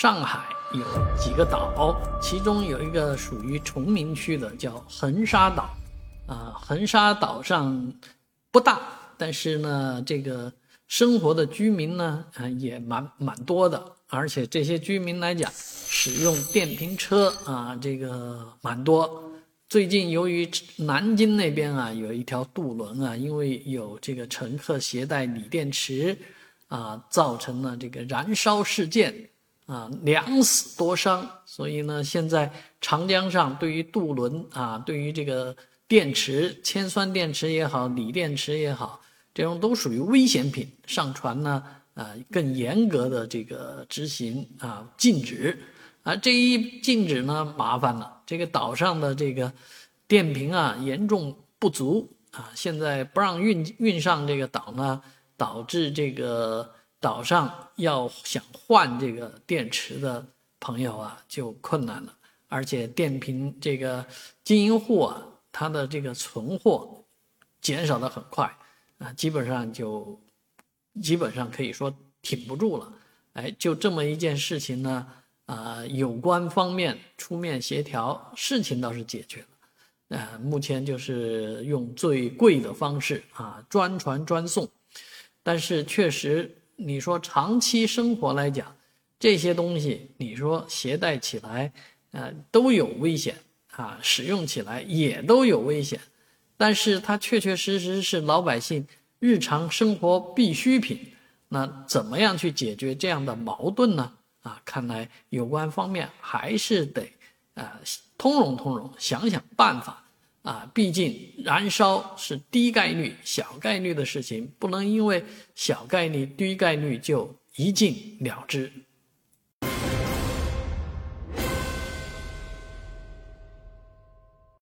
上海有几个岛，其中有一个属于崇明区的，叫横沙岛。啊，横沙岛上不大，但是呢，这个生活的居民呢，啊，也蛮蛮多的。而且这些居民来讲，使用电瓶车啊，这个蛮多。最近由于南京那边啊，有一条渡轮啊，因为有这个乘客携带锂电池，啊，造成了这个燃烧事件。啊，两死多伤，所以呢，现在长江上对于渡轮啊，对于这个电池、铅酸电池也好，锂电池也好，这种都属于危险品，上船呢，啊，更严格的这个执行啊，禁止。啊，这一禁止呢，麻烦了，这个岛上的这个电瓶啊，严重不足啊，现在不让运运上这个岛呢，导致这个。岛上要想换这个电池的朋友啊，就困难了。而且电瓶这个经营户啊，他的这个存货减少的很快啊，基本上就基本上可以说挺不住了。哎，就这么一件事情呢，啊，有关方面出面协调，事情倒是解决了。啊，目前就是用最贵的方式啊，专传专送，但是确实。你说长期生活来讲，这些东西你说携带起来，呃，都有危险啊，使用起来也都有危险，但是它确确实实是老百姓日常生活必需品。那怎么样去解决这样的矛盾呢？啊，看来有关方面还是得啊通融通融，想想办法。啊，毕竟燃烧是低概率、小概率的事情，不能因为小概率、低概率就一禁了之。